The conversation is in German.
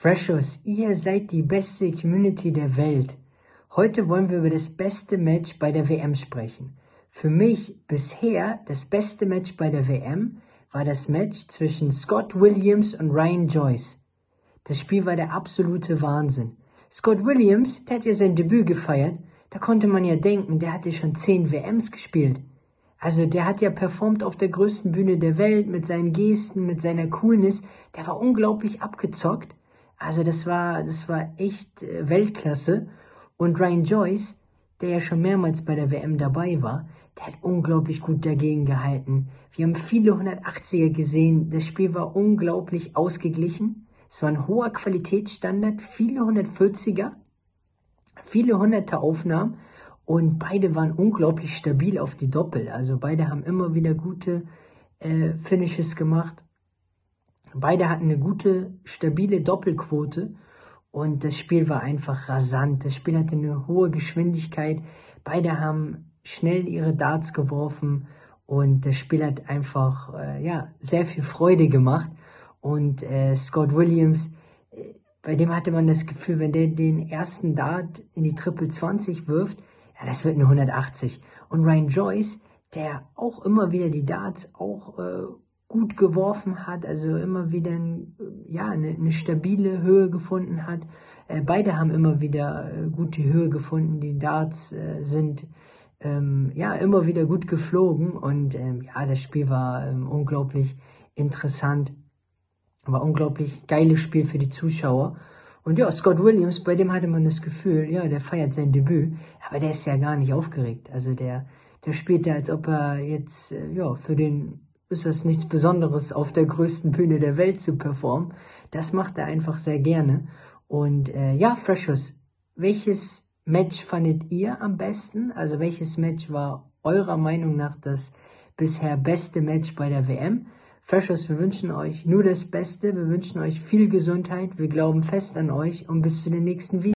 Freshers, ihr seid die beste Community der Welt. Heute wollen wir über das beste Match bei der WM sprechen. Für mich bisher das beste Match bei der WM war das Match zwischen Scott Williams und Ryan Joyce. Das Spiel war der absolute Wahnsinn. Scott Williams, der hat ja sein Debüt gefeiert. Da konnte man ja denken, der hatte schon zehn WMs gespielt. Also der hat ja performt auf der größten Bühne der Welt mit seinen Gesten, mit seiner Coolness. Der war unglaublich abgezockt. Also das war, das war echt äh, Weltklasse. Und Ryan Joyce, der ja schon mehrmals bei der WM dabei war, der hat unglaublich gut dagegen gehalten. Wir haben viele 180er gesehen. Das Spiel war unglaublich ausgeglichen. Es war ein hoher Qualitätsstandard, viele 140er, viele 100er Aufnahmen und beide waren unglaublich stabil auf die Doppel. Also beide haben immer wieder gute äh, Finishes gemacht. Beide hatten eine gute, stabile Doppelquote und das Spiel war einfach rasant. Das Spiel hatte eine hohe Geschwindigkeit. Beide haben schnell ihre Darts geworfen und das Spiel hat einfach äh, ja sehr viel Freude gemacht. Und äh, Scott Williams, äh, bei dem hatte man das Gefühl, wenn der den ersten Dart in die Triple 20 wirft, ja, das wird eine 180. Und Ryan Joyce, der auch immer wieder die Darts auch äh, gut geworfen hat, also immer wieder ein, ja, eine, eine, stabile Höhe gefunden hat. Äh, beide haben immer wieder äh, gute Höhe gefunden. Die Darts äh, sind ähm, ja immer wieder gut geflogen und ähm, ja, das Spiel war ähm, unglaublich interessant, war unglaublich geiles Spiel für die Zuschauer. Und ja, Scott Williams, bei dem hatte man das Gefühl, ja, der feiert sein Debüt, aber der ist ja gar nicht aufgeregt. Also der, der spielt ja, als ob er jetzt, äh, ja, für den ist das nichts Besonderes, auf der größten Bühne der Welt zu performen. Das macht er einfach sehr gerne. Und äh, ja, Freshers, welches Match fandet ihr am besten? Also welches Match war eurer Meinung nach das bisher beste Match bei der WM? Freshers, wir wünschen euch nur das Beste, wir wünschen euch viel Gesundheit, wir glauben fest an euch und bis zu den nächsten Videos.